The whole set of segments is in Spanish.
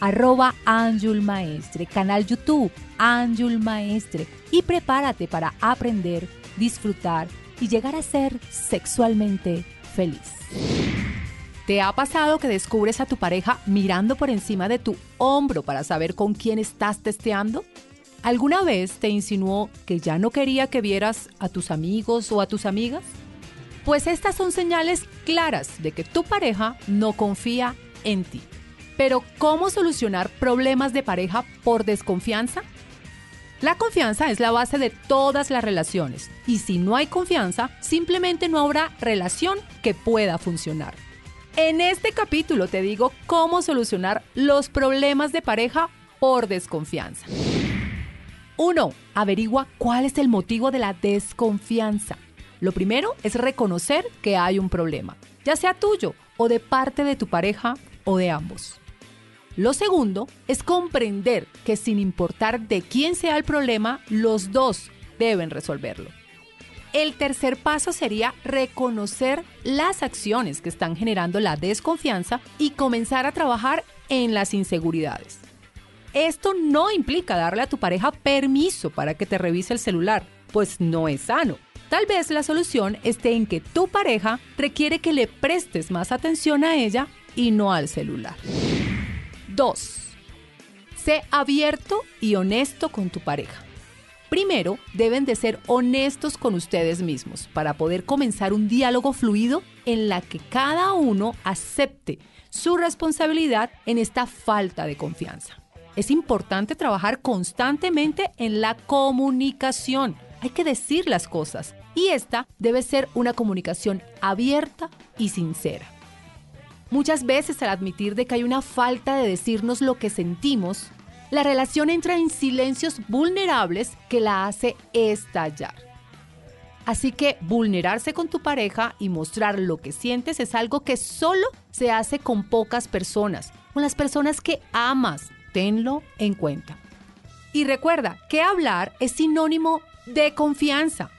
arroba Anjul Maestre, canal YouTube, Anjul Maestre y prepárate para aprender, disfrutar y llegar a ser sexualmente feliz. ¿Te ha pasado que descubres a tu pareja mirando por encima de tu hombro para saber con quién estás testeando? ¿Alguna vez te insinuó que ya no quería que vieras a tus amigos o a tus amigas? Pues estas son señales claras de que tu pareja no confía en ti. Pero ¿cómo solucionar problemas de pareja por desconfianza? La confianza es la base de todas las relaciones y si no hay confianza, simplemente no habrá relación que pueda funcionar. En este capítulo te digo cómo solucionar los problemas de pareja por desconfianza. 1. Averigua cuál es el motivo de la desconfianza. Lo primero es reconocer que hay un problema, ya sea tuyo o de parte de tu pareja o de ambos. Lo segundo es comprender que sin importar de quién sea el problema, los dos deben resolverlo. El tercer paso sería reconocer las acciones que están generando la desconfianza y comenzar a trabajar en las inseguridades. Esto no implica darle a tu pareja permiso para que te revise el celular, pues no es sano. Tal vez la solución esté en que tu pareja requiere que le prestes más atención a ella y no al celular. 2. Sé abierto y honesto con tu pareja. Primero, deben de ser honestos con ustedes mismos para poder comenzar un diálogo fluido en la que cada uno acepte su responsabilidad en esta falta de confianza. Es importante trabajar constantemente en la comunicación. Hay que decir las cosas y esta debe ser una comunicación abierta y sincera. Muchas veces al admitir de que hay una falta de decirnos lo que sentimos, la relación entra en silencios vulnerables que la hace estallar. Así que vulnerarse con tu pareja y mostrar lo que sientes es algo que solo se hace con pocas personas, con las personas que amas. Tenlo en cuenta. Y recuerda que hablar es sinónimo de confianza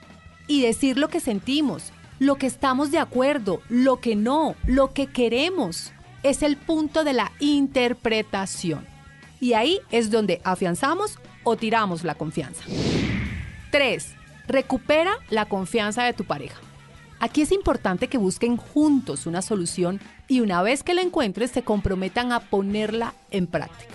y decir lo que sentimos, lo que estamos de acuerdo, lo que no, lo que queremos, es el punto de la interpretación. Y ahí es donde afianzamos o tiramos la confianza. 3. Recupera la confianza de tu pareja. Aquí es importante que busquen juntos una solución y una vez que la encuentres se comprometan a ponerla en práctica.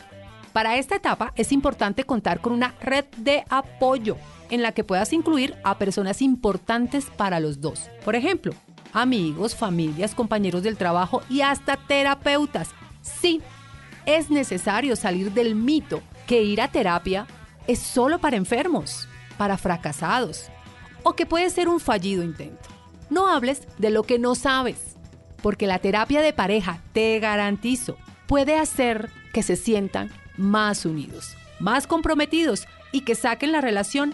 Para esta etapa es importante contar con una red de apoyo en la que puedas incluir a personas importantes para los dos. Por ejemplo, amigos, familias, compañeros del trabajo y hasta terapeutas. Sí, es necesario salir del mito que ir a terapia es solo para enfermos, para fracasados o que puede ser un fallido intento. No hables de lo que no sabes, porque la terapia de pareja, te garantizo, puede hacer que se sientan más unidos, más comprometidos y que saquen la relación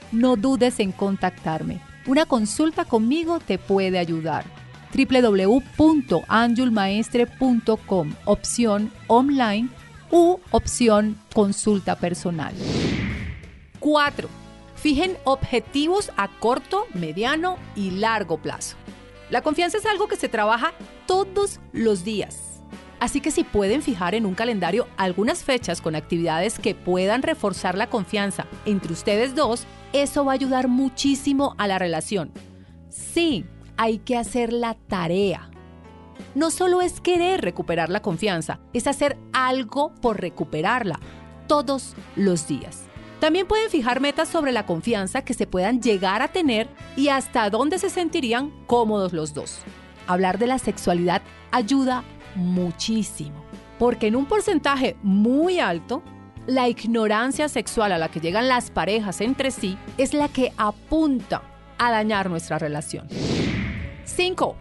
no dudes en contactarme. Una consulta conmigo te puede ayudar. www.anjulmaestre.com, opción online u opción consulta personal. 4. Fijen objetivos a corto, mediano y largo plazo. La confianza es algo que se trabaja todos los días. Así que si pueden fijar en un calendario algunas fechas con actividades que puedan reforzar la confianza entre ustedes dos, eso va a ayudar muchísimo a la relación. Sí, hay que hacer la tarea. No solo es querer recuperar la confianza, es hacer algo por recuperarla todos los días. También pueden fijar metas sobre la confianza que se puedan llegar a tener y hasta dónde se sentirían cómodos los dos. Hablar de la sexualidad ayuda muchísimo, porque en un porcentaje muy alto, la ignorancia sexual a la que llegan las parejas entre sí es la que apunta a dañar nuestra relación. 5.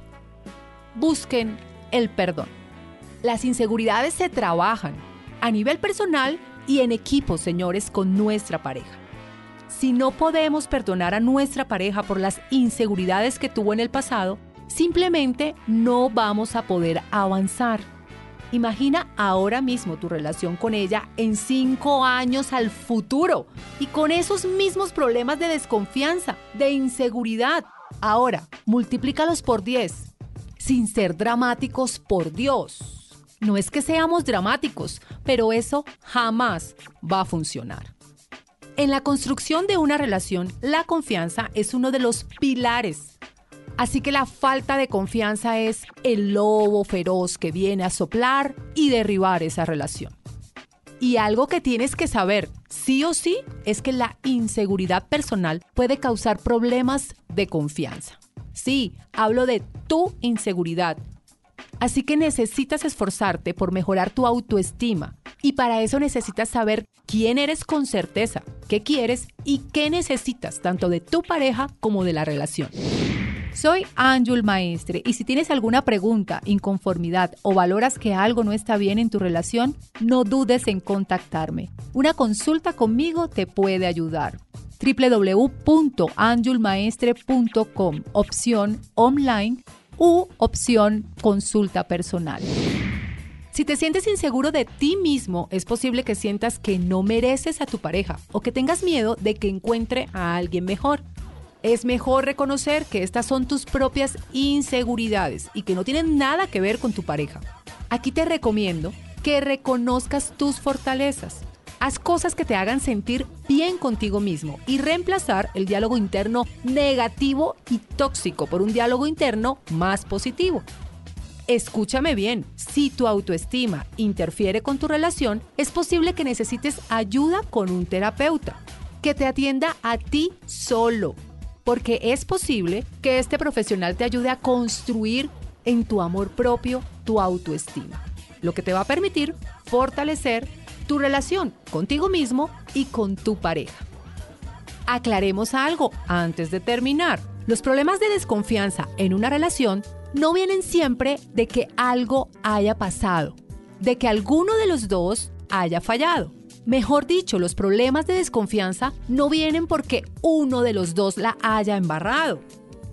Busquen el perdón. Las inseguridades se trabajan a nivel personal y en equipo, señores, con nuestra pareja. Si no podemos perdonar a nuestra pareja por las inseguridades que tuvo en el pasado, simplemente no vamos a poder avanzar. Imagina ahora mismo tu relación con ella en cinco años al futuro y con esos mismos problemas de desconfianza, de inseguridad. Ahora, multiplícalos por 10. Sin ser dramáticos, por Dios. No es que seamos dramáticos, pero eso jamás va a funcionar. En la construcción de una relación, la confianza es uno de los pilares Así que la falta de confianza es el lobo feroz que viene a soplar y derribar esa relación. Y algo que tienes que saber, sí o sí, es que la inseguridad personal puede causar problemas de confianza. Sí, hablo de tu inseguridad. Así que necesitas esforzarte por mejorar tu autoestima. Y para eso necesitas saber quién eres con certeza, qué quieres y qué necesitas tanto de tu pareja como de la relación. Soy Ángel Maestre y si tienes alguna pregunta, inconformidad o valoras que algo no está bien en tu relación, no dudes en contactarme. Una consulta conmigo te puede ayudar www.anjulmaestre.com, opción online u opción consulta personal. Si te sientes inseguro de ti mismo, es posible que sientas que no mereces a tu pareja o que tengas miedo de que encuentre a alguien mejor. Es mejor reconocer que estas son tus propias inseguridades y que no tienen nada que ver con tu pareja. Aquí te recomiendo que reconozcas tus fortalezas. Haz cosas que te hagan sentir bien contigo mismo y reemplazar el diálogo interno negativo y tóxico por un diálogo interno más positivo. Escúchame bien, si tu autoestima interfiere con tu relación, es posible que necesites ayuda con un terapeuta que te atienda a ti solo porque es posible que este profesional te ayude a construir en tu amor propio tu autoestima, lo que te va a permitir fortalecer tu relación contigo mismo y con tu pareja. Aclaremos algo antes de terminar. Los problemas de desconfianza en una relación no vienen siempre de que algo haya pasado, de que alguno de los dos haya fallado. Mejor dicho, los problemas de desconfianza no vienen porque uno de los dos la haya embarrado.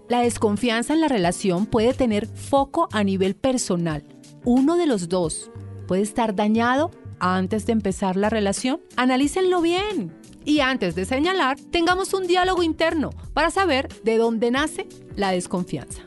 La desconfianza en la relación puede tener foco a nivel personal. Uno de los dos puede estar dañado antes de empezar la relación. Analícenlo bien. Y antes de señalar, tengamos un diálogo interno para saber de dónde nace la desconfianza.